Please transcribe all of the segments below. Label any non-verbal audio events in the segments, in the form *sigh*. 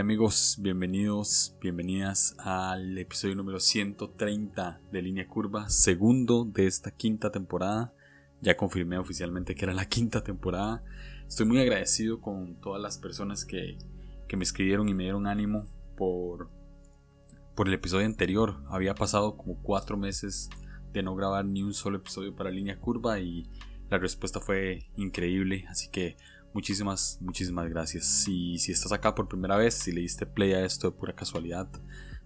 amigos, bienvenidos, bienvenidas al episodio número 130 de Línea Curva, segundo de esta quinta temporada. Ya confirmé oficialmente que era la quinta temporada. Estoy muy agradecido con todas las personas que, que me escribieron y me dieron ánimo por, por el episodio anterior. Había pasado como cuatro meses de no grabar ni un solo episodio para Línea Curva y la respuesta fue increíble. Así que muchísimas, muchísimas gracias. Si, si estás acá por primera vez, si le diste play a esto de pura casualidad,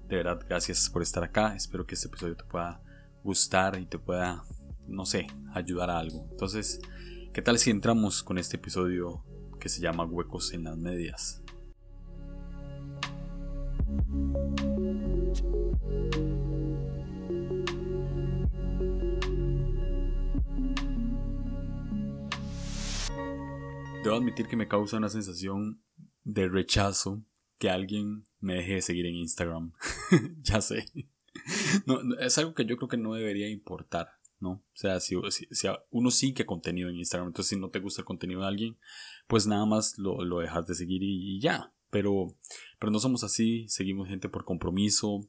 de verdad, gracias por estar acá. Espero que este episodio te pueda gustar y te pueda, no sé, ayudar a algo. Entonces, ¿qué tal si entramos con este episodio que se llama Huecos en las Medias? Debo admitir que me causa una sensación de rechazo que alguien me deje de seguir en Instagram. *laughs* ya sé. Es algo que yo creo que no debería importar, ¿no? O sea, si, uno sigue contenido en Instagram, entonces si no te gusta el contenido de alguien, pues nada más lo, lo dejas de seguir y, ya. Pero, pero no somos así, seguimos gente por compromiso.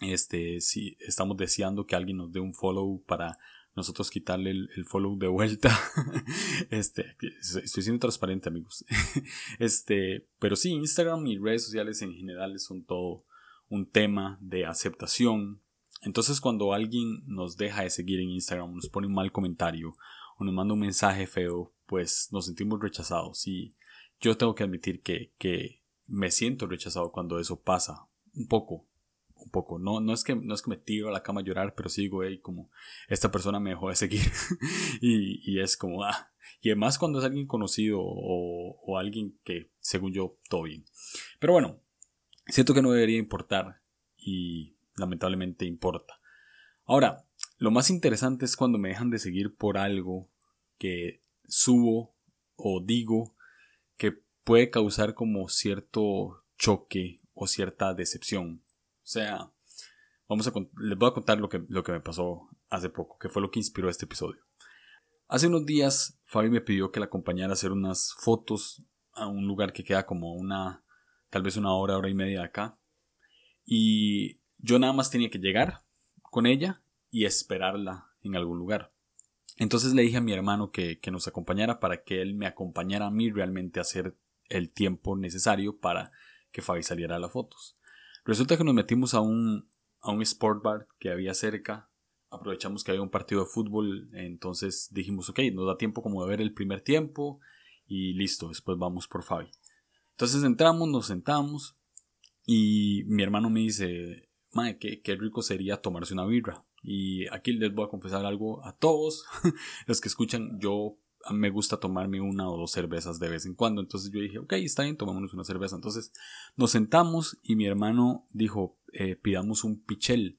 Este, si estamos deseando que alguien nos dé un follow para nosotros quitarle el, follow de vuelta. *laughs* este, estoy siendo transparente, amigos. *laughs* este, pero sí, Instagram y redes sociales en general son todo un tema de aceptación. Entonces, cuando alguien nos deja de seguir en Instagram, nos pone un mal comentario o nos manda un mensaje feo, pues nos sentimos rechazados. Y yo tengo que admitir que, que me siento rechazado cuando eso pasa. Un poco, un poco. No, no, es que, no es que me tiro a la cama a llorar, pero digo, hey, como esta persona me dejó de seguir. *laughs* y, y, es como, ah. Y además cuando es alguien conocido o, o, alguien que, según yo, todo bien. Pero bueno, siento que no debería importar y lamentablemente importa. Ahora, lo más interesante es cuando me dejan de seguir por algo que subo o digo que puede causar como cierto choque o cierta decepción. O sea, vamos a, les voy a contar lo que, lo que me pasó hace poco, que fue lo que inspiró este episodio. Hace unos días, Fabi me pidió que la acompañara a hacer unas fotos a un lugar que queda como una, tal vez una hora, hora y media acá. Y yo nada más tenía que llegar con ella y esperarla en algún lugar. Entonces le dije a mi hermano que, que, nos acompañara para que él me acompañara a mí realmente a hacer el tiempo necesario para que Fabi saliera a las fotos. Resulta que nos metimos a un, a un sport bar que había cerca. Aprovechamos que había un partido de fútbol. Entonces dijimos, ok, nos da tiempo como de ver el primer tiempo. Y listo, después vamos por Fabi. Entonces entramos, nos sentamos. Y mi hermano me dice, madre, qué, qué rico sería tomarse una birra. Y aquí les voy a confesar algo a todos *laughs* los que escuchan. Yo me gusta tomarme una o dos cervezas de vez en cuando. Entonces yo dije, ok, está bien, tomémonos una cerveza. Entonces nos sentamos y mi hermano dijo, eh, pidamos un pichel.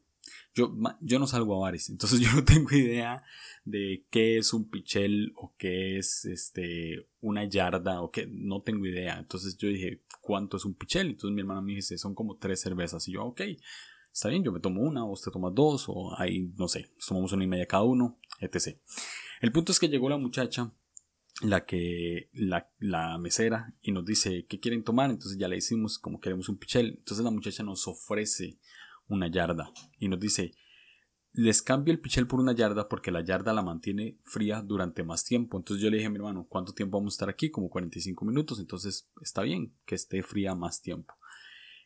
Yo, yo no salgo a bares, entonces *laughs* yo no tengo idea de qué es un pichel o qué es este, una yarda o qué, no tengo idea. Entonces yo dije, ¿cuánto es un pichel? Entonces mi hermano me dice, son como tres cervezas. Y yo, ok, está bien, yo me tomo una, o usted toma dos, o ahí, no sé, tomamos una y media cada uno, etc. El punto es que llegó la muchacha, la que, la, la mesera, y nos dice, ¿qué quieren tomar? Entonces ya le decimos como queremos un pichel. Entonces la muchacha nos ofrece una yarda y nos dice, les cambio el pichel por una yarda porque la yarda la mantiene fría durante más tiempo. Entonces yo le dije a mi hermano, ¿cuánto tiempo vamos a estar aquí? Como 45 minutos. Entonces está bien que esté fría más tiempo.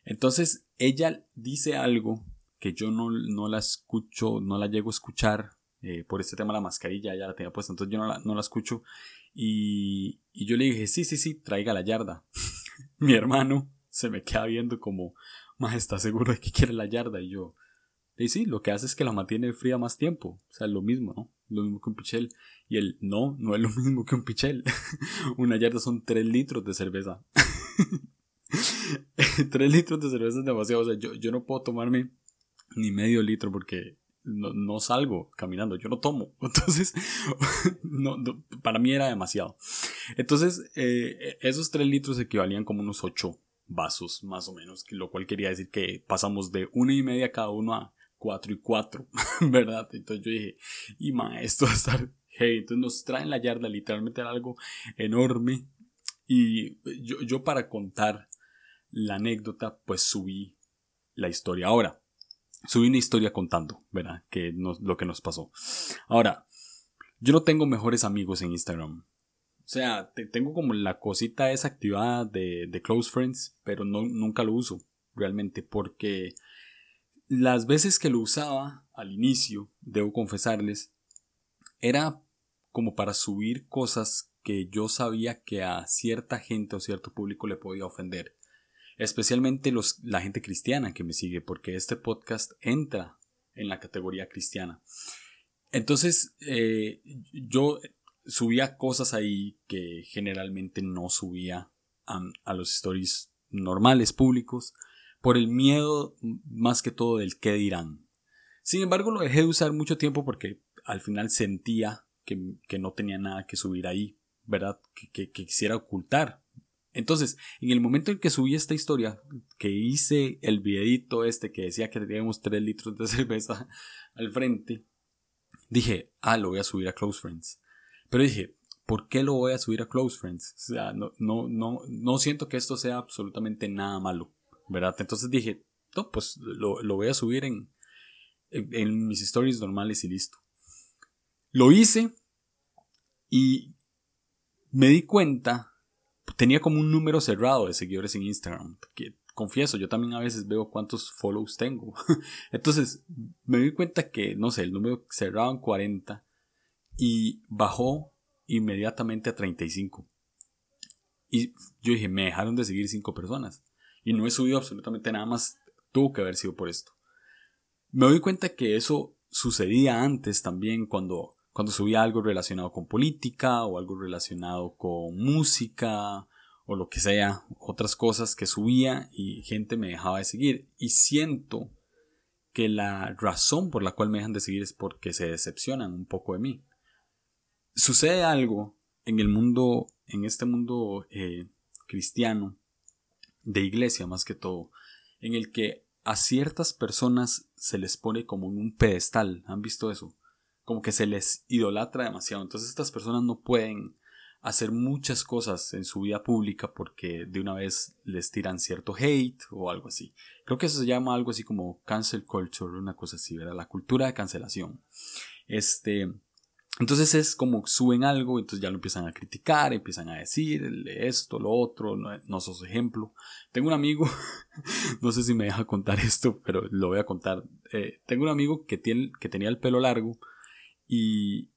Entonces ella dice algo que yo no, no la escucho, no la llego a escuchar eh, por este tema la mascarilla ya la tenía puesta, entonces yo no la, no la escucho. Y, y, yo le dije, sí, sí, sí, traiga la yarda. *laughs* Mi hermano se me queda viendo como, más está seguro de que quiere la yarda. Y yo, y sí, lo que hace es que la mantiene fría más tiempo. O sea, lo mismo, ¿no? Lo mismo que un pichel. Y él, no, no es lo *laughs* mismo que un pichel. *laughs* Una yarda son 3 litros de cerveza. 3 litros de cerveza es demasiado. O sea, yo, yo no puedo tomarme ni medio litro porque no, salgo caminando, yo no tomo. *laughs* Entonces, no, para mí era demasiado. Entonces, eh, esos 3 litros equivalían como unos 8 vasos, más o menos, lo cual quería decir que pasamos de una y media cada uno a 4 y 4, *laughs* ¿verdad? Entonces yo dije, y ma, esto va a estar hey, entonces nos traen la yarda, literalmente era algo enorme. Y yo para contar la anécdota, pues subí la historia. Ahora, subí una historia contando, ¿verdad? Que lo que nos pasó. Ahora, yo no tengo mejores amigos en Instagram. O sea, tengo como la cosita esa activada de, de Close Friends, pero no, nunca lo uso realmente porque las veces que lo usaba al inicio, debo confesarles, era como para subir cosas que yo sabía que a cierta gente o cierto público le podía ofender. Especialmente los, la gente cristiana que me sigue, porque este podcast entra en la categoría cristiana. Entonces, eh, yo subía cosas ahí que generalmente no subía a, a, los stories normales públicos por el miedo más que todo del qué dirán. Sin embargo, lo dejé de usar mucho tiempo porque al final sentía que, que no tenía nada que subir ahí, ¿verdad? Que, que, que, quisiera ocultar. Entonces, en el momento en que subí esta historia, que hice el videito este que decía que teníamos 3 litros de *laughs* cerveza al frente, dije, ah, lo voy a subir a Close Friends. Pero dije, ¿por qué lo voy a subir a Close Friends? O sea, no, no, no, no siento que esto sea absolutamente nada malo, ¿verdad? Entonces dije, no, pues lo, lo voy a subir en, en, en mis stories normales y listo. Lo hice y me di cuenta, tenía como un número cerrado de seguidores en Instagram, confieso, yo también a veces veo cuántos follows tengo. *laughs* Entonces, me di cuenta que, no sé, el número cerrado en 40 y bajó inmediatamente a 35. Y yo dije, me dejaron de seguir 5 personas. Y no he subido absolutamente nada más, tuvo que haber sido por esto. Me doy cuenta que eso sucedía antes también cuando, cuando subía algo relacionado con política o algo relacionado con música o lo que sea, otras cosas que subía y gente me dejaba de seguir. Y siento que la razón por la cual me dejan de seguir es porque se decepcionan un poco de mí sucede algo en el mundo, en este mundo eh, cristiano, de iglesia más que todo, en el que a ciertas personas se les pone como en un pedestal. ¿Han visto eso? Como que se les idolatra demasiado. Entonces estas personas no pueden hacer muchas cosas en su vida pública porque de una vez les tiran cierto hate o algo así. Creo que eso se llama algo así como cancel culture, una cosa así, ¿verdad? La cultura de cancelación. Este, entonces es como suben algo, entonces ya lo empiezan a criticar, empiezan a decir esto, lo otro, no, no sos ejemplo. Tengo un amigo, *laughs* no sé si me deja contar esto, pero lo voy a contar. Eh, tengo un amigo que, tiene, que tenía el pelo largo y,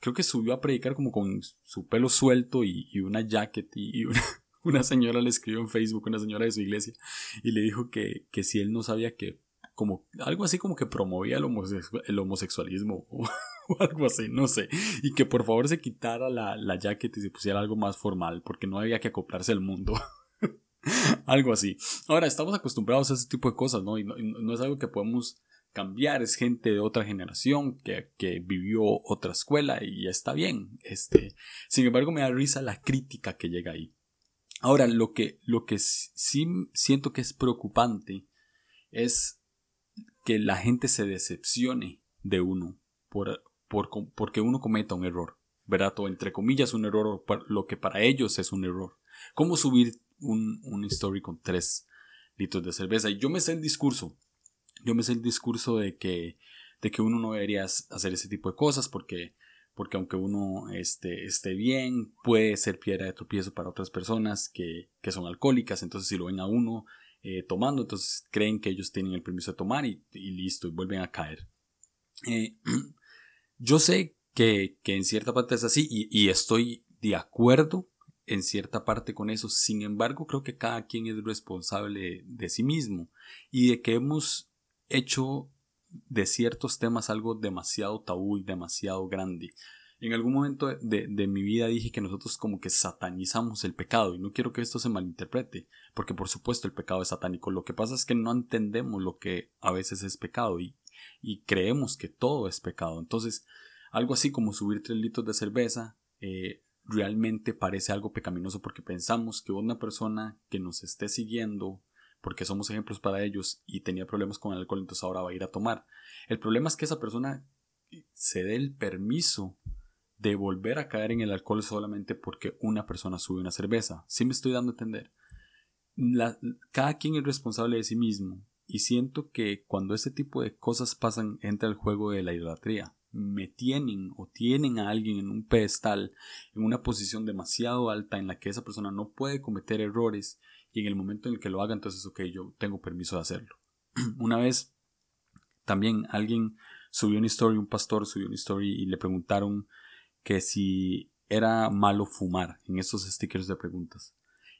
creo que subió a predicar como con su pelo suelto y, una jacket y, *laughs* una, señora le escribió en Facebook, una señora de su iglesia, y le dijo que, que si él no sabía que como algo así como que promovía el, homosexualismo *laughs* o algo así, no sé. Y que por favor se quitara la, la jacket y se pusiera algo más formal, porque no había que acoplarse al mundo. *laughs* algo así. Ahora, estamos acostumbrados a ese tipo de cosas, ¿no? Y no, es algo que podemos cambiar, es gente de otra generación que, que, vivió otra escuela y está bien. Este, sin embargo, me da risa la crítica que llega ahí. Ahora, lo que, lo que sí siento que es preocupante es que la gente se decepcione de uno por, porque uno cometa un error, ¿verdad? Entre comillas un error, lo que para ellos es un error. ¿Cómo subir un, un story con tres litros de cerveza? Y yo me sé el discurso, yo me sé el discurso de que, de que uno no debería hacer ese tipo de cosas porque, porque aunque uno esté, esté bien, puede ser piedra de tropiezo para otras personas que, que son alcohólicas, entonces si lo ven a uno eh, tomando, entonces creen que ellos tienen el permiso de tomar y, listo, y vuelven a caer. Eh, *clears throat* Yo sé que, en cierta parte es así y, estoy de acuerdo en cierta parte con eso. Sin embargo, creo que cada quien es responsable de sí mismo y de que hemos hecho de ciertos temas algo demasiado tabú y demasiado grande. En algún momento de, de, mi vida dije que nosotros como que satanizamos el pecado y no quiero que esto se malinterprete, porque por supuesto el pecado es satánico. Lo que pasa es que no entendemos lo que a veces es pecado y, y creemos que todo es pecado. Entonces, algo así como subir tres litros de cerveza eh, realmente parece algo pecaminoso porque pensamos que una persona que nos esté siguiendo, porque somos ejemplos para ellos y tenía problemas con el alcohol, entonces ahora va a ir a tomar. El problema es que esa persona se dé el permiso de volver a caer en el alcohol solamente porque una persona sube una cerveza. ¿Sí me estoy dando a entender? cada quien es responsable de sí mismo. Y siento que cuando este tipo de cosas pasan, entra el juego de la idolatría. Me tienen o tienen a alguien en un pedestal, en una posición demasiado alta en la que esa persona no puede cometer errores y en el momento en el que lo haga, entonces, ok, yo tengo permiso de hacerlo. *clears throat* una vez también alguien subió una story, un pastor subió una story y le preguntaron que si era malo fumar en esos stickers de preguntas.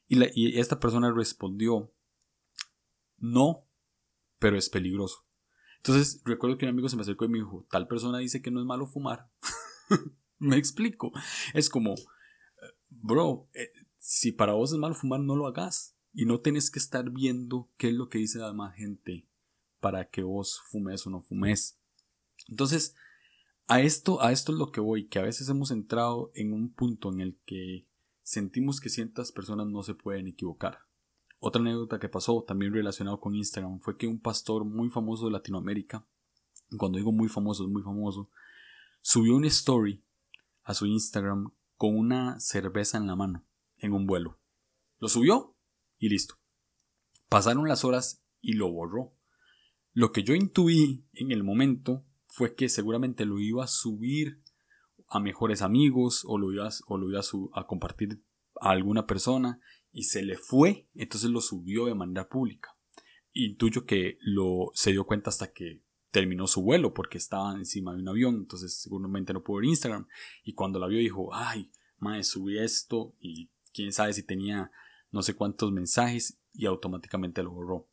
Y, esta persona respondió, no, pero es peligroso. Entonces recuerdo que un amigo se me acercó y me dijo, tal persona dice que no es malo fumar. *laughs* me explico. Es como, bro, eh, si para vos es malo fumar, no lo hagas. Y no tenés que estar viendo qué es lo que dice la demás gente para que vos fumes o no fumes. Entonces, a esto, a esto es lo que voy, que a veces hemos entrado en un punto en el que sentimos que ciertas personas no se pueden equivocar. Otra anécdota que pasó, también relacionado con Instagram, fue que un pastor muy famoso de Latinoamérica, cuando digo muy famoso, es muy famoso, subió una story a su Instagram con una cerveza en la mano, en un vuelo. Lo subió y listo. Pasaron las horas y lo borró. Lo que yo intuí en el momento fue que seguramente lo iba a subir a mejores amigos o lo iba, o lo a, compartir a alguna persona y se le fue, entonces lo subió de manera pública. Intuyo que lo se dio cuenta hasta que terminó su vuelo porque estaba encima de un avión, entonces seguramente no pudo ver Instagram y cuando la vio dijo, ay, madre, subí esto y quién sabe si tenía no sé cuántos mensajes y automáticamente lo borró.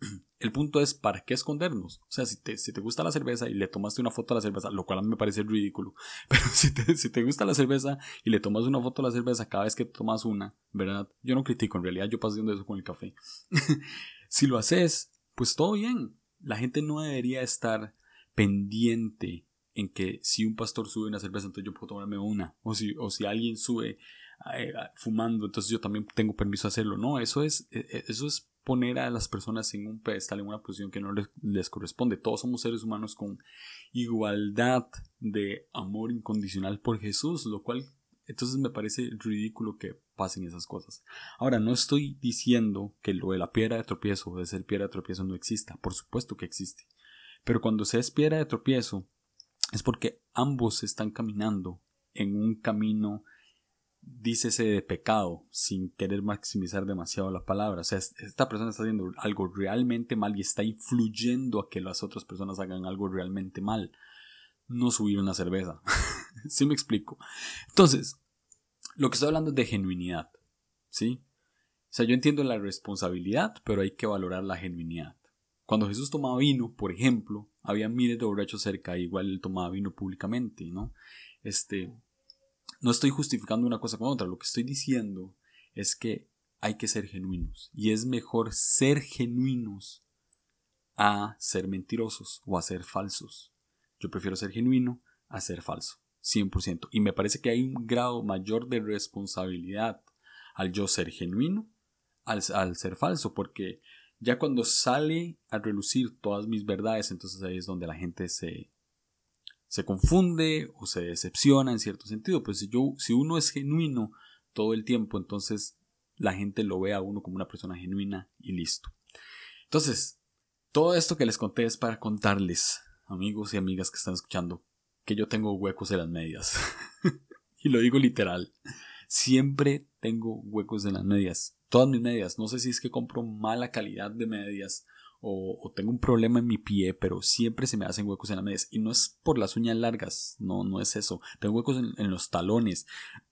*clears throat* El punto es, ¿para qué escondernos? O sea, si te, si te gusta la cerveza y le tomaste una foto a la cerveza, lo cual a mí me parece ridículo, *laughs* pero si te, si te gusta la cerveza y le tomas una foto a la cerveza cada vez que tomas una, ¿verdad? Yo no critico, en realidad yo paso haciendo eso con el café. *laughs* si lo haces, pues todo bien. La gente no debería estar pendiente en que si un pastor sube una cerveza, entonces yo puedo tomarme una. O si, o si alguien sube fumando, entonces yo también tengo permiso de hacerlo. No, eso es, e, e, eso es poner a las personas en un pedestal, en una posición que no les, corresponde. Todos somos seres humanos con igualdad de amor incondicional por Jesús, lo cual entonces me parece ridículo que pasen esas cosas. Ahora, no estoy diciendo que lo de la piedra de tropiezo o de ser piedra de tropiezo no exista, por supuesto que existe. Pero cuando se es piedra de tropiezo es porque ambos están caminando en un camino dícese de pecado sin querer maximizar demasiado la palabra. O sea, esta persona está haciendo algo realmente mal y está influyendo a que las otras personas hagan algo realmente mal. No subir una cerveza. *laughs* ¿Sí me explico? Entonces, lo que estoy hablando es de genuinidad. ¿Sí? O sea, yo entiendo la responsabilidad, pero hay que valorar la genuinidad. Cuando Jesús tomaba vino, por ejemplo, había miles de borrachos cerca, igual él tomaba vino públicamente, ¿no? Este, no estoy justificando una cosa con otra, lo que estoy diciendo es que hay que ser genuinos y es mejor ser genuinos a ser mentirosos o a ser falsos. Yo prefiero ser genuino a ser falso, 100%. Y me parece que hay un grado mayor de responsabilidad al yo ser genuino al, al ser falso, porque ya cuando sale a relucir todas mis verdades, entonces ahí es donde la gente se, se confunde o se decepciona en cierto sentido. Pues si, yo, si uno es genuino todo el tiempo, entonces la gente lo ve a uno como una persona genuina y listo. Entonces, todo esto que les conté es para contarles, amigos y amigas que están escuchando, que yo tengo huecos en las medias. *laughs* y lo digo literal. Siempre tengo huecos en las medias. Todas mis medias. No sé si es que compro mala calidad de medias o, tengo un problema en mi pie, pero siempre se me hacen huecos en las medias. Y no es por las uñas largas, no, no es eso. Tengo huecos en, los talones.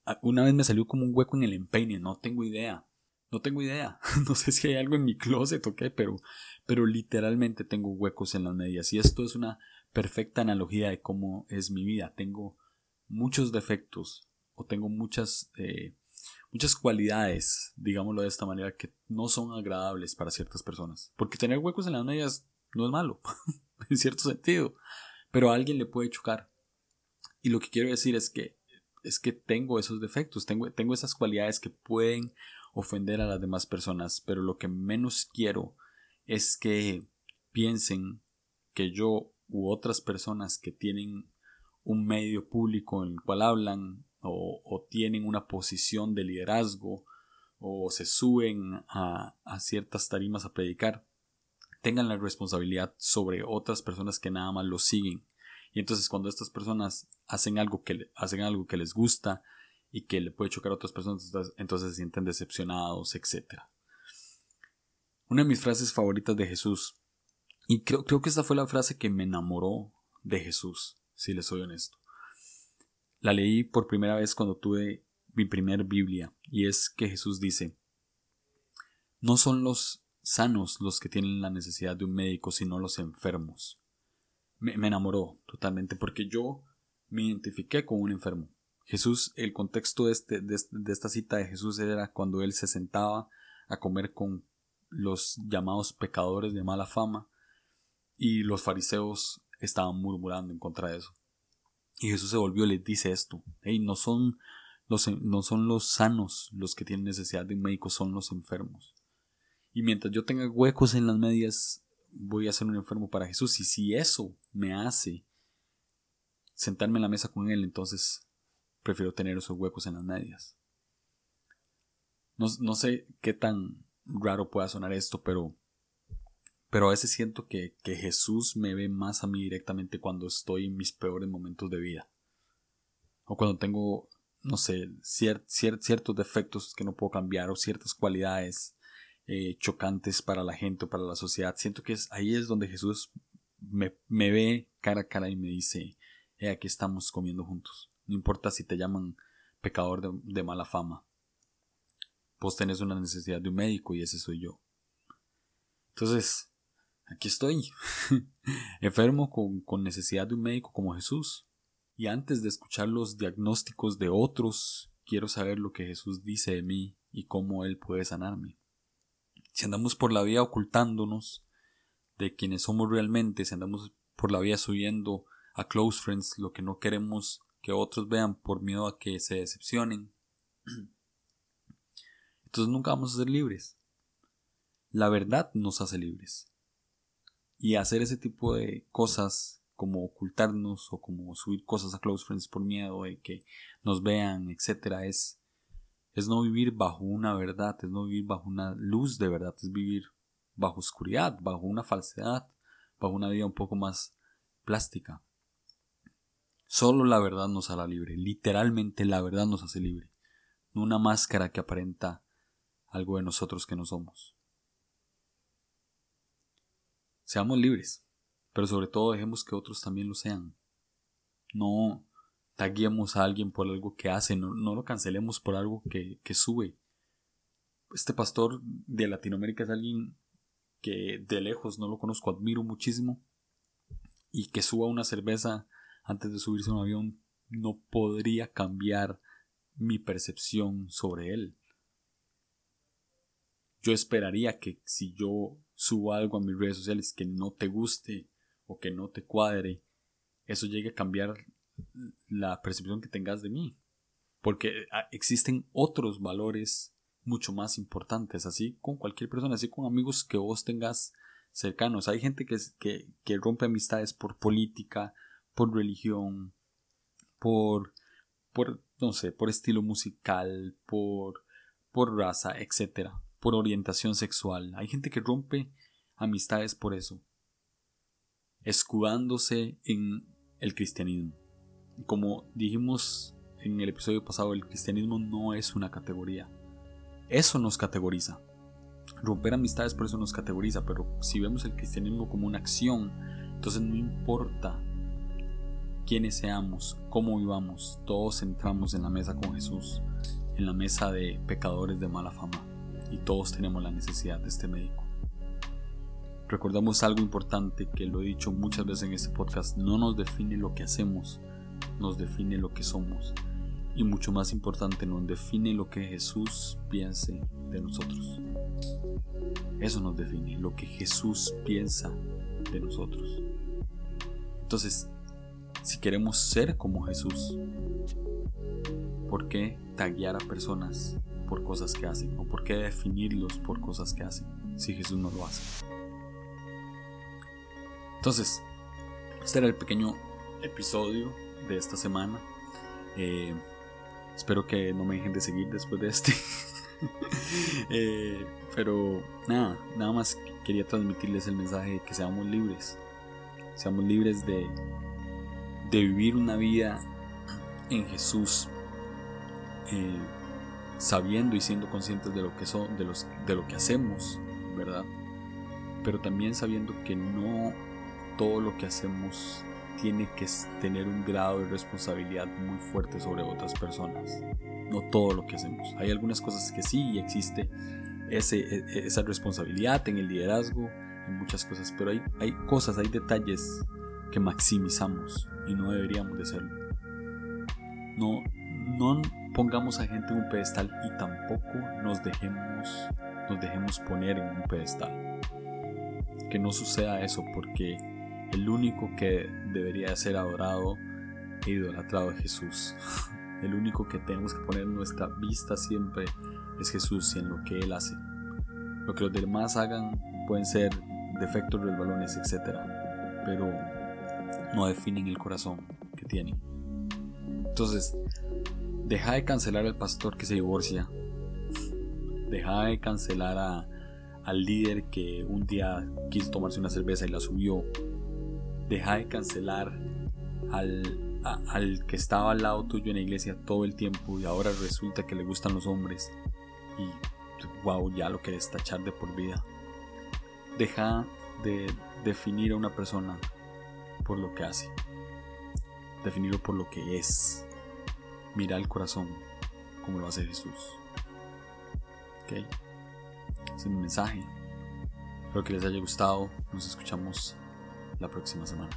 Ah, una vez me salió como un hueco en el empeine, no tengo idea. No tengo idea. *laughs* no sé si hay algo en mi closet o qué, pero, pero literalmente tengo huecos en las medias. Y esto es una perfecta analogía de cómo es mi vida. Tengo muchos defectos o tengo muchas eh, muchas cualidades, digámoslo de esta manera, que no son agradables para ciertas personas. Porque tener huecos en las medias no es malo, *laughs* en cierto sentido, pero a alguien le puede chocar. Y lo que quiero decir es que es que tengo esos defectos, tengo, tengo esas cualidades que pueden ofender a las demás personas, pero lo que menos quiero es que piensen que yo u otras personas que tienen un medio público en el cual hablan o, tienen una posición de liderazgo o se suben a, ciertas tarimas a predicar, tengan la responsabilidad sobre otras personas que nada más los siguen. Y entonces cuando estas personas hacen algo que, hacen algo que les gusta y que le puede chocar a otras personas, entonces se sienten decepcionados, etc. Una de mis frases favoritas de Jesús, y creo, creo que esta fue la frase que me enamoró de Jesús, si les soy honesto. La leí por primera vez cuando tuve mi primer Biblia, y es que Jesús dice, no son los sanos los que tienen la necesidad de un médico, sino los enfermos. Me, enamoró totalmente porque yo me identifiqué con un enfermo. Jesús, el contexto de, este, de, de esta cita de Jesús era cuando él se sentaba a comer con los llamados pecadores de mala fama y los fariseos estaban murmurando en contra de eso. Y Jesús se volvió y les dice esto, hey, no son los, no son los sanos los que tienen necesidad de un médico, son los enfermos. Y mientras yo tenga huecos en las medias, voy a ser un enfermo para Jesús. Y si eso me hace sentarme en la mesa con Él, entonces prefiero tener esos huecos en las medias. No, no sé qué tan raro pueda sonar esto, pero, pero a veces siento que, que Jesús me ve más a mí directamente cuando estoy en mis peores momentos de vida. O cuando tengo, no sé, ciertos defectos que no puedo cambiar o ciertas cualidades eh, chocantes para la gente o para la sociedad. Siento que es, ahí es donde Jesús me, ve cara a cara y me dice, aquí estamos comiendo juntos. No importa si te llaman pecador de, mala fama. Vos tenés una necesidad de un médico y ese soy yo. Entonces, aquí estoy, *laughs* enfermo con, con necesidad de un médico como Jesús. Y antes de escuchar los diagnósticos de otros, quiero saber lo que Jesús dice de mí y cómo Él puede sanarme. Si andamos por la vida ocultándonos de quienes somos realmente, si andamos por la vida subiendo a close friends lo que no queremos que otros vean por miedo a que se decepcionen, *clears throat* entonces nunca vamos a ser libres. La verdad nos hace libres. Y hacer ese tipo de cosas como ocultarnos o como subir cosas a close friends por miedo de que nos vean, etcétera, es es no vivir bajo una verdad, es no vivir bajo una luz de verdad, es vivir bajo oscuridad, bajo una falsedad, bajo una vida un poco más plástica. Solo la verdad nos hará libre, literalmente la verdad nos hace libre, no una máscara que aparenta algo de nosotros que no somos. Seamos libres, pero sobre todo dejemos que otros también lo sean. No taguemos a alguien por algo que hace, no, lo cancelemos por algo que, que sube. Este pastor de Latinoamérica es alguien que de lejos no lo conozco, admiro muchísimo y que suba una cerveza antes de subirse a un avión no podría cambiar mi percepción sobre él. Yo esperaría que si yo subo algo a mis redes sociales que no te guste o que no te cuadre, eso llegue a cambiar la percepción que tengas de mí. Porque ah, existen otros valores mucho más importantes, así con cualquier persona, así con amigos que vos tengas cercanos. Hay gente que, que, que rompe amistades por política, por religión, por, por, no sé, por estilo musical, por, por raza, etcétera, por orientación sexual. Hay gente que rompe amistades por eso, escudándose en el cristianismo. Como dijimos en el episodio pasado, el cristianismo no es una categoría. Eso nos categoriza. Romper amistades por eso nos categoriza, pero si vemos el cristianismo como una acción, entonces no importa quiénes seamos, cómo vivamos, todos entramos en la mesa con Jesús, en la mesa de pecadores de mala fama, y todos tenemos la necesidad de este médico. Recordamos algo importante que lo he dicho muchas veces en este podcast, no nos define lo que hacemos, nos define lo que somos y mucho más importante nos define lo que Jesús piense de nosotros. Eso nos define lo que Jesús piensa de nosotros. Entonces, si queremos ser como Jesús, ¿por qué taguear a personas por cosas que hacen? ¿O por qué definirlos por cosas que hacen si Jesús no lo hace? Entonces, este era el pequeño episodio de esta semana. Eh, espero que no me dejen de seguir después de este. *laughs* Eh, pero nada, nada más quería transmitirles el mensaje de que seamos libres. Seamos libres de, de vivir una vida en Jesús. Eh, sabiendo y siendo conscientes de lo que son, de, los, de lo que hacemos, ¿verdad? Pero también sabiendo que no todo lo que hacemos tiene que tener un grado de responsabilidad muy fuerte sobre otras personas. No todo lo que hacemos. Hay algunas cosas que sí existe ese, e, esa responsabilidad en el liderazgo, en muchas cosas, pero hay, hay cosas, hay detalles que maximizamos y no deberíamos de hacerlo. No, no pongamos a gente en un pedestal y tampoco nos dejemos, nos dejemos poner en un pedestal. Que no suceda eso porque el único que debería ser adorado e idolatrado es Jesús. *laughs* El único que tenemos que poner nuestra vista siempre es Jesús y en lo que Él hace. Lo que los demás hagan pueden ser defectos, resbalones, etc. Pero no definen el corazón que tienen. Entonces, Deja de cancelar al pastor que se divorcia. Deja de cancelar al líder que un día quiso tomarse una cerveza y la subió. Deja de cancelar al, al que estaba al lado tuyo en la iglesia todo el tiempo y ahora resulta que le gustan los hombres y wow, ya lo quieres tachar de por vida. Deja de definir a una persona por lo que hace. Definirlo por lo que es mira el corazón como lo hace Jesús. Ok, ese es mi mensaje. Espero que les haya gustado. Nos escuchamos la próxima semana.